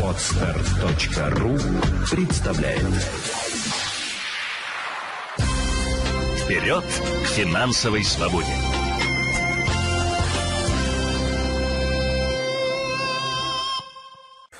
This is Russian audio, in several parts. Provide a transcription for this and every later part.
Отстар.ру представляет Вперед к финансовой свободе!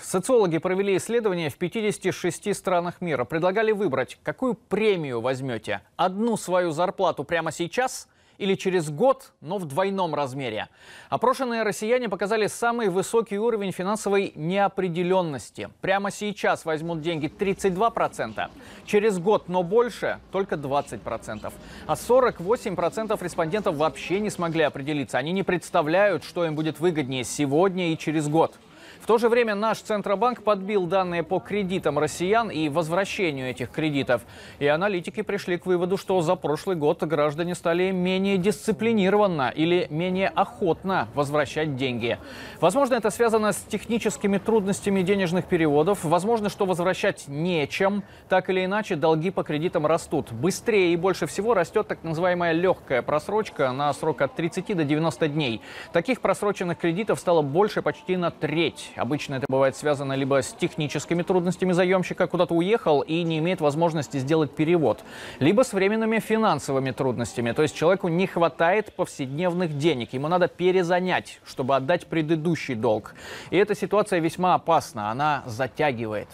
Социологи провели исследование в 56 странах мира. Предлагали выбрать, какую премию возьмете. Одну свою зарплату прямо сейчас или через год, но в двойном размере. Опрошенные россияне показали самый высокий уровень финансовой неопределенности. Прямо сейчас возьмут деньги 32%, через год, но больше, только 20%. А 48% респондентов вообще не смогли определиться. Они не представляют, что им будет выгоднее сегодня и через год. В то же время наш Центробанк подбил данные по кредитам россиян и возвращению этих кредитов. И аналитики пришли к выводу, что за прошлый год граждане стали менее дисциплинированно или менее охотно возвращать деньги. Возможно, это связано с техническими трудностями денежных переводов. Возможно, что возвращать нечем. Так или иначе, долги по кредитам растут. Быстрее и больше всего растет так называемая легкая просрочка на срок от 30 до 90 дней. Таких просроченных кредитов стало больше почти на треть. Обычно это бывает связано либо с техническими трудностями заемщика, куда-то уехал и не имеет возможности сделать перевод, либо с временными финансовыми трудностями. То есть человеку не хватает повседневных денег, ему надо перезанять, чтобы отдать предыдущий долг. И эта ситуация весьма опасна, она затягивает.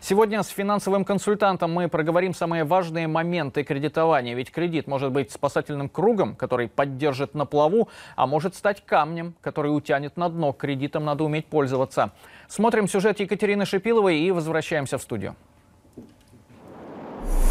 Сегодня с финансовым консультантом мы проговорим самые важные моменты кредитования. Ведь кредит может быть спасательным кругом, который поддержит на плаву, а может стать камнем, который утянет на дно. Кредитом надо уметь пользоваться. Смотрим сюжет Екатерины Шипиловой и возвращаемся в студию.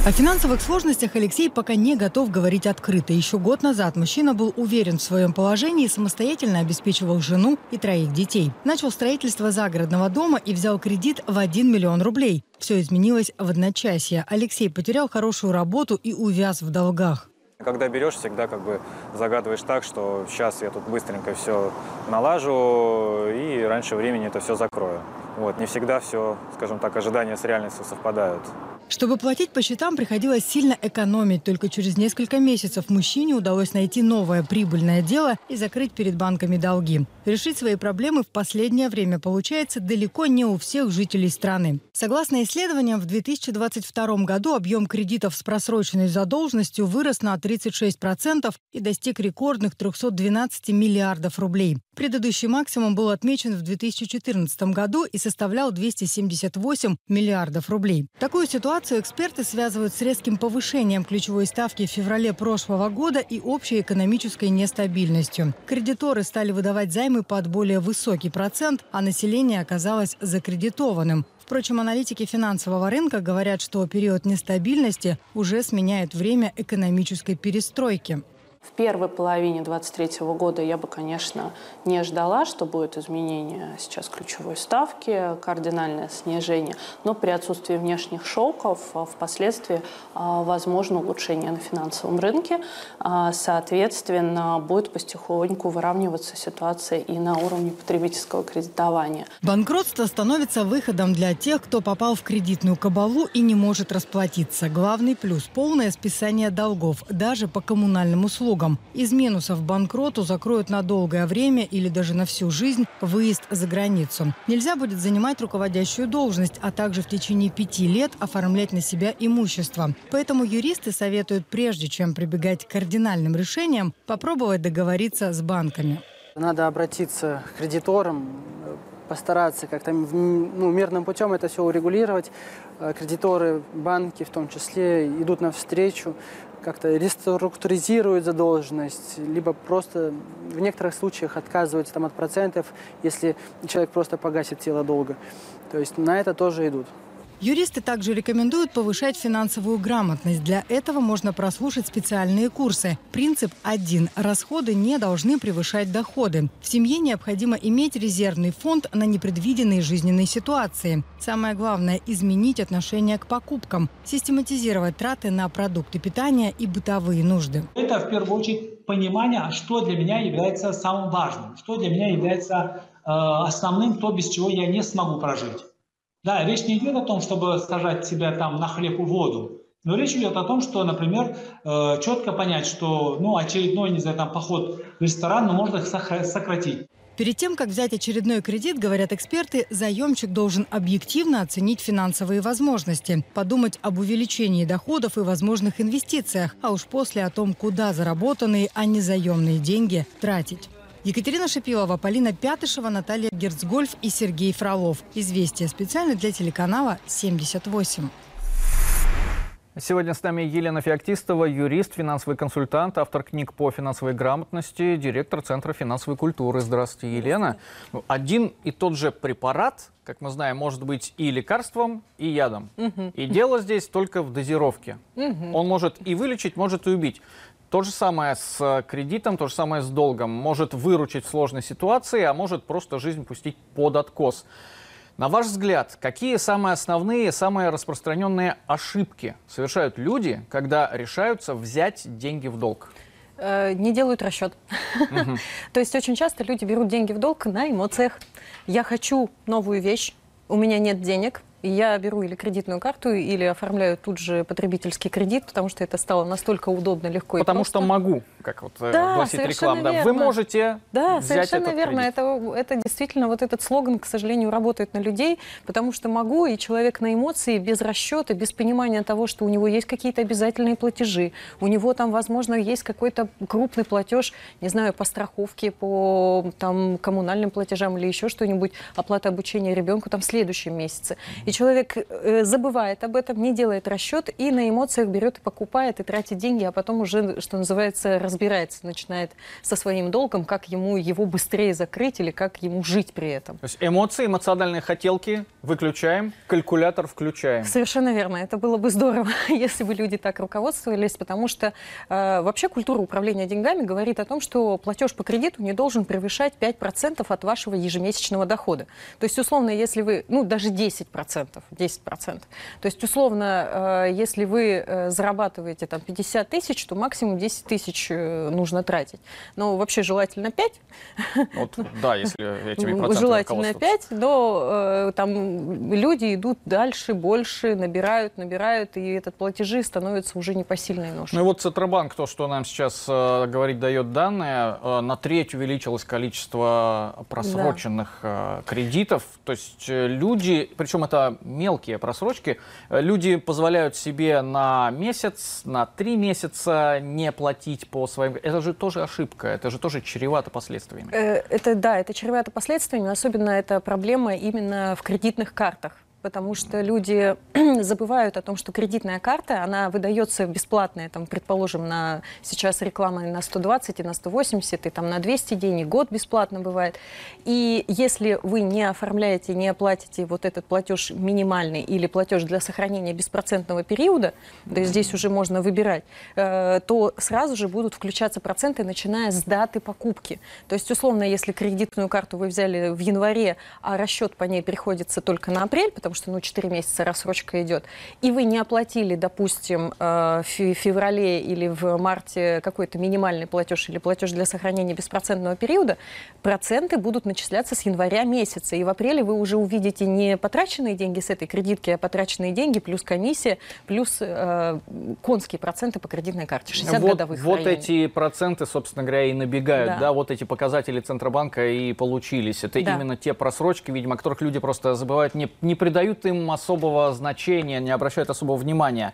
О финансовых сложностях Алексей пока не готов говорить открыто. Еще год назад мужчина был уверен в своем положении и самостоятельно обеспечивал жену и троих детей. Начал строительство загородного дома и взял кредит в 1 миллион рублей. Все изменилось в одночасье. Алексей потерял хорошую работу и увяз в долгах. Когда берешь, всегда как бы загадываешь так, что сейчас я тут быстренько все налажу и раньше времени это все закрою. Вот, не всегда все, скажем так, ожидания с реальностью совпадают. Чтобы платить по счетам, приходилось сильно экономить. Только через несколько месяцев мужчине удалось найти новое прибыльное дело и закрыть перед банками долги. Решить свои проблемы в последнее время получается далеко не у всех жителей страны. Согласно исследованиям, в 2022 году объем кредитов с просроченной задолженностью вырос на 36% и достиг рекордных 312 миллиардов рублей. Предыдущий максимум был отмечен в 2014 году и составлял 278 миллиардов рублей. Такую ситуацию эксперты связывают с резким повышением ключевой ставки в феврале прошлого года и общей экономической нестабильностью. Кредиторы стали выдавать займы под более высокий процент, а население оказалось закредитованным. Впрочем, аналитики финансового рынка говорят, что период нестабильности уже сменяет время экономической перестройки. В первой половине 2023 года я бы, конечно, не ждала, что будет изменение сейчас ключевой ставки, кардинальное снижение, но при отсутствии внешних шоков а, впоследствии а, возможно улучшение на финансовом рынке. А, соответственно, будет потихоньку выравниваться ситуация и на уровне потребительского кредитования. Банкротство становится выходом для тех, кто попал в кредитную кабалу и не может расплатиться. Главный плюс – полное списание долгов, даже по коммунальным услугам услугам. Из минусов банкроту закроют на долгое время или даже на всю жизнь выезд за границу. Нельзя будет занимать руководящую должность, а также в течение пяти лет оформлять на себя имущество. Поэтому юристы советуют, прежде чем прибегать к кардинальным решениям, попробовать договориться с банками. Надо обратиться к кредиторам, постараться как-то ну, мирным путем это все урегулировать. Э, кредиторы, банки в том числе идут навстречу, как-то реструктуризируют задолженность, либо просто в некоторых случаях отказываются там, от процентов, если человек просто погасит тело долга. То есть на это тоже идут. Юристы также рекомендуют повышать финансовую грамотность. Для этого можно прослушать специальные курсы. Принцип один. Расходы не должны превышать доходы. В семье необходимо иметь резервный фонд на непредвиденные жизненные ситуации. Самое главное – изменить отношение к покупкам, систематизировать траты на продукты питания и бытовые нужды. Это в первую очередь понимание, что для меня является самым важным, что для меня является э, основным, то, без чего я не смогу прожить. Да, речь не идет о том, чтобы сажать себя там на хлеб и воду, но речь идет о том, что, например, э, четко понять, что ну, очередной, не знаю, там, поход в ресторан, ну, можно их сократить. Перед тем, как взять очередной кредит, говорят эксперты, заемщик должен объективно оценить финансовые возможности, подумать об увеличении доходов и возможных инвестициях, а уж после о том, куда заработанные, а не заемные деньги тратить. Екатерина Шипилова, Полина Пятышева, Наталья Герцгольф и Сергей Фролов. Известия специально для телеканала «78». Сегодня с нами Елена Феоктистова, юрист, финансовый консультант, автор книг по финансовой грамотности, директор Центра финансовой культуры. Здравствуйте, Елена. Один и тот же препарат, как мы знаем, может быть и лекарством, и ядом. Угу. И дело здесь только в дозировке. Угу. Он может и вылечить, может и убить. То же самое с кредитом, то же самое с долгом. Может выручить в сложной ситуации, а может просто жизнь пустить под откос. На ваш взгляд, какие самые основные, самые распространенные ошибки совершают люди, когда решаются взять деньги в долг? Э, не делают расчет. Угу. То есть очень часто люди берут деньги в долг на эмоциях. Я хочу новую вещь, у меня нет денег, я беру или кредитную карту, или оформляю тут же потребительский кредит, потому что это стало настолько удобно, легко потому и Потому что могу, как вот э, да, гласит реклама. Да, вы можете Да, взять совершенно этот верно. Это, это действительно вот этот слоган, к сожалению, работает на людей, потому что могу, и человек на эмоции, без расчета, без понимания того, что у него есть какие-то обязательные платежи, у него там, возможно, есть какой-то крупный платеж, не знаю, по страховке, по там, коммунальным платежам или еще что-нибудь, оплата обучения ребенку там в следующем месяце. И человек э, забывает об этом, не делает расчет и на эмоциях берет и покупает, и тратит деньги, а потом уже, что называется, разбирается, начинает со своим долгом, как ему его быстрее закрыть или как ему жить при этом. То есть эмоции, эмоциональные хотелки выключаем, калькулятор включаем. Совершенно верно. Это было бы здорово, если бы люди так руководствовались, потому что э, вообще культура управления деньгами говорит о том, что платеж по кредиту не должен превышать 5% от вашего ежемесячного дохода. То есть, условно, если вы, ну, даже 10%, 10%. То есть, условно, э, если вы э, зарабатываете там 50 тысяч, то максимум 10 тысяч э, нужно тратить. Но вообще желательно 5. Вот, да, если этими процентами Желательно 5, но там люди идут дальше, больше, набирают, набирают, и этот платежи становятся уже непосильной ношей. Ну и вот Центробанк, то, что нам сейчас э, говорит, дает данные, э, на треть увеличилось количество просроченных да. э, кредитов. То есть люди, причем это мелкие просрочки. Люди позволяют себе на месяц, на три месяца не платить по своим... Это же тоже ошибка, это же тоже чревато последствиями. Э, это да, это чревато последствиями, особенно эта проблема именно в кредитных картах потому что люди забывают о том, что кредитная карта, она выдается бесплатная, там, предположим, на сейчас реклама на 120 и на 180, и там на 200 дней, год бесплатно бывает. И если вы не оформляете, не оплатите вот этот платеж минимальный или платеж для сохранения беспроцентного периода, то есть здесь уже можно выбирать, э, то сразу же будут включаться проценты, начиная с даты покупки. То есть, условно, если кредитную карту вы взяли в январе, а расчет по ней приходится только на апрель, потому потому что ну, 4 месяца рассрочка идет, и вы не оплатили, допустим, э, в феврале или в марте какой-то минимальный платеж или платеж для сохранения беспроцентного периода, проценты будут начисляться с января месяца. И в апреле вы уже увидите не потраченные деньги с этой кредитки, а потраченные деньги плюс комиссия, плюс э, конские проценты по кредитной карте, 60 вот, годовых. Вот эти проценты, собственно говоря, и набегают, да. да, вот эти показатели Центробанка и получились. Это да. именно те просрочки, видимо, о которых люди просто забывают, не, не придают придают им особого значения, не обращают особого внимания.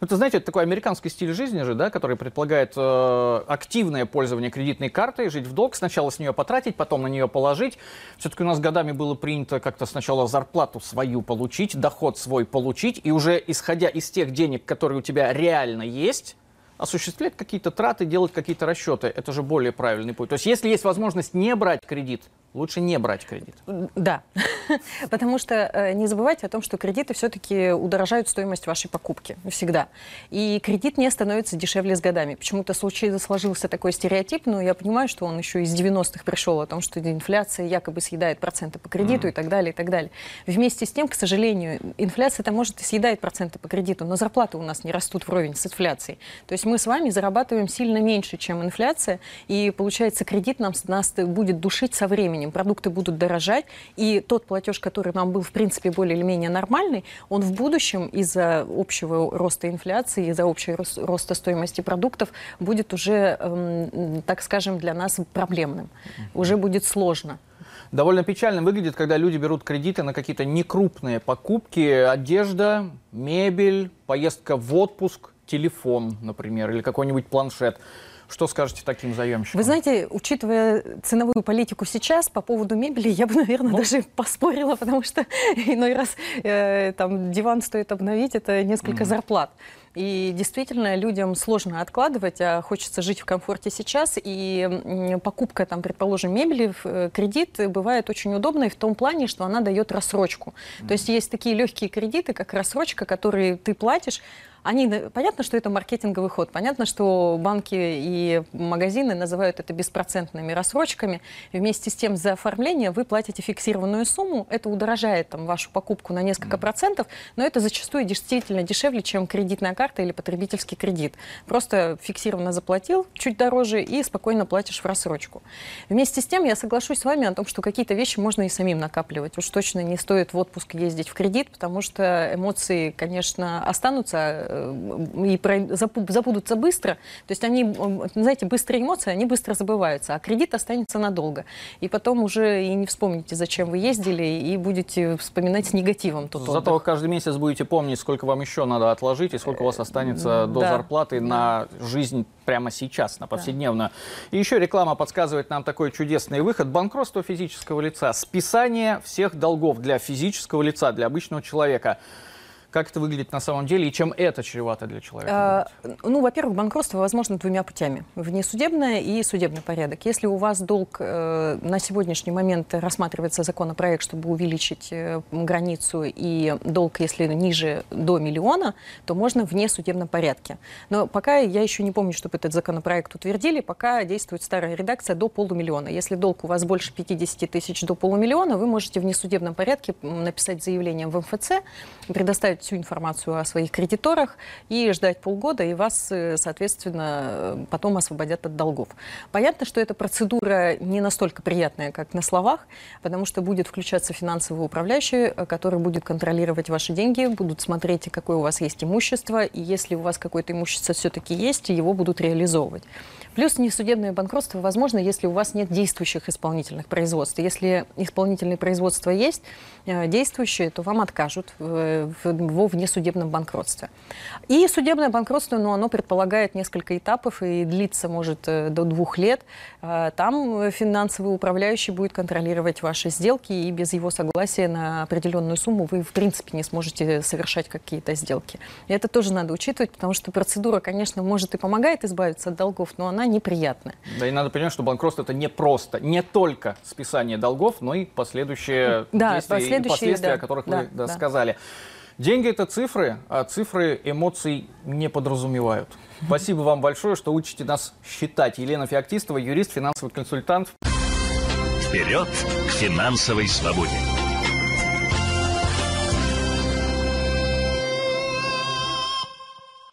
Ну, это, знаете, это такой американский стиль жизни же, да, который предполагает э, активное пользование кредитной картой, жить в долг, сначала с нее потратить, потом на нее положить. Все-таки у нас годами было принято как-то сначала зарплату свою получить, доход свой получить, и уже исходя из тех денег, которые у тебя реально есть, осуществлять какие-то траты, делать какие-то расчеты. Это же более правильный путь. То есть если есть возможность не брать кредит, лучше не брать кредит. Да, потому что э, не забывайте о том, что кредиты все-таки удорожают стоимость вашей покупки всегда. И кредит не становится дешевле с годами. Почему-то случай сложился такой стереотип, но я понимаю, что он еще из 90-х пришел о том, что инфляция якобы съедает проценты по кредиту mm. и так далее, и так далее. Вместе с тем, к сожалению, инфляция-то может и съедает проценты по кредиту, но зарплаты у нас не растут вровень с инфляцией. То есть мы с вами зарабатываем сильно меньше, чем инфляция, и получается кредит нам, нас будет душить со временем временем. Продукты будут дорожать, и тот платеж, который нам был, в принципе, более или менее нормальный, он в будущем из-за общего роста инфляции, из-за общего роста стоимости продуктов будет уже, эм, так скажем, для нас проблемным. Уже будет сложно. Довольно печально выглядит, когда люди берут кредиты на какие-то некрупные покупки, одежда, мебель, поездка в отпуск, телефон, например, или какой-нибудь планшет. Что скажете таким заемщикам? Вы знаете, учитывая ценовую политику сейчас по поводу мебели, я бы, наверное, ну. даже поспорила, потому что иной раз э, там диван стоит обновить, это несколько mm-hmm. зарплат. И действительно, людям сложно откладывать, а хочется жить в комфорте сейчас. И покупка, там, предположим, мебели в э, кредит бывает очень удобной в том плане, что она дает рассрочку. Mm-hmm. То есть есть такие легкие кредиты, как рассрочка, которые ты платишь, они, понятно, что это маркетинговый ход, понятно, что банки и магазины называют это беспроцентными рассрочками. вместе с тем за оформление вы платите фиксированную сумму, это удорожает там, вашу покупку на несколько процентов, но это зачастую действительно дешевле, чем кредитная карта или потребительский кредит. Просто фиксированно заплатил чуть дороже и спокойно платишь в рассрочку. Вместе с тем я соглашусь с вами о том, что какие-то вещи можно и самим накапливать. Уж точно не стоит в отпуск ездить в кредит, потому что эмоции, конечно, останутся, Э, и забудутся быстро. То есть они, знаете, быстрые эмоции, они быстро забываются, а кредит останется надолго. И потом уже и не вспомните, зачем вы ездили, и будете вспоминать с негативом тот Зато отдых. каждый месяц будете помнить, сколько вам еще надо отложить, и сколько у вас останется до да. зарплаты да. на жизнь прямо сейчас, на повседневную. Да. И еще реклама подсказывает нам такой чудесный выход. Банкротство физического лица. Списание всех долгов для физического лица, для обычного человека. Как это выглядит на самом деле и чем это чревато для человека? А, ну, во-первых, банкротство возможно двумя путями. Внесудебное и судебный порядок. Если у вас долг э, на сегодняшний момент рассматривается законопроект, чтобы увеличить э, границу и долг, если ниже до миллиона, то можно в несудебном порядке. Но пока я еще не помню, чтобы этот законопроект утвердили, пока действует старая редакция до полумиллиона. Если долг у вас больше 50 тысяч до полумиллиона, вы можете в несудебном порядке написать заявление в МФЦ, предоставить собрать всю информацию о своих кредиторах и ждать полгода, и вас, э, соответственно, потом освободят от долгов. Понятно, что эта процедура не настолько приятная, как на словах, потому что будет включаться финансовый управляющий, э, который будет контролировать ваши деньги, будут смотреть, какое у вас есть имущество, и если у вас какое-то имущество все-таки есть, его будут реализовывать. Плюс несудебное банкротство возможно, если у вас нет действующих исполнительных производств. Если исполнительные производства есть, э, действующие, то вам откажут во внесудебном банкротстве. И судебное банкротство, ну, оно предполагает несколько этапов и длится может э, до двух лет. Э, там финансовый управляющий будет контролировать ваши сделки, и без его согласия на определенную сумму вы, в принципе, не сможете совершать какие-то сделки. И это тоже надо учитывать, потому что процедура, конечно, может и помогает избавиться от долгов, но она неприятная. Да и надо понимать, что банкротство это не просто, не только списание долгов, но и последующие да, действия последующие, и последствия, да, о которых да, вы да, да. сказали. Деньги это цифры, а цифры эмоций не подразумевают. Спасибо вам большое, что учите нас считать. Елена Феоктистова, юрист, финансовый консультант. Вперед к финансовой свободе!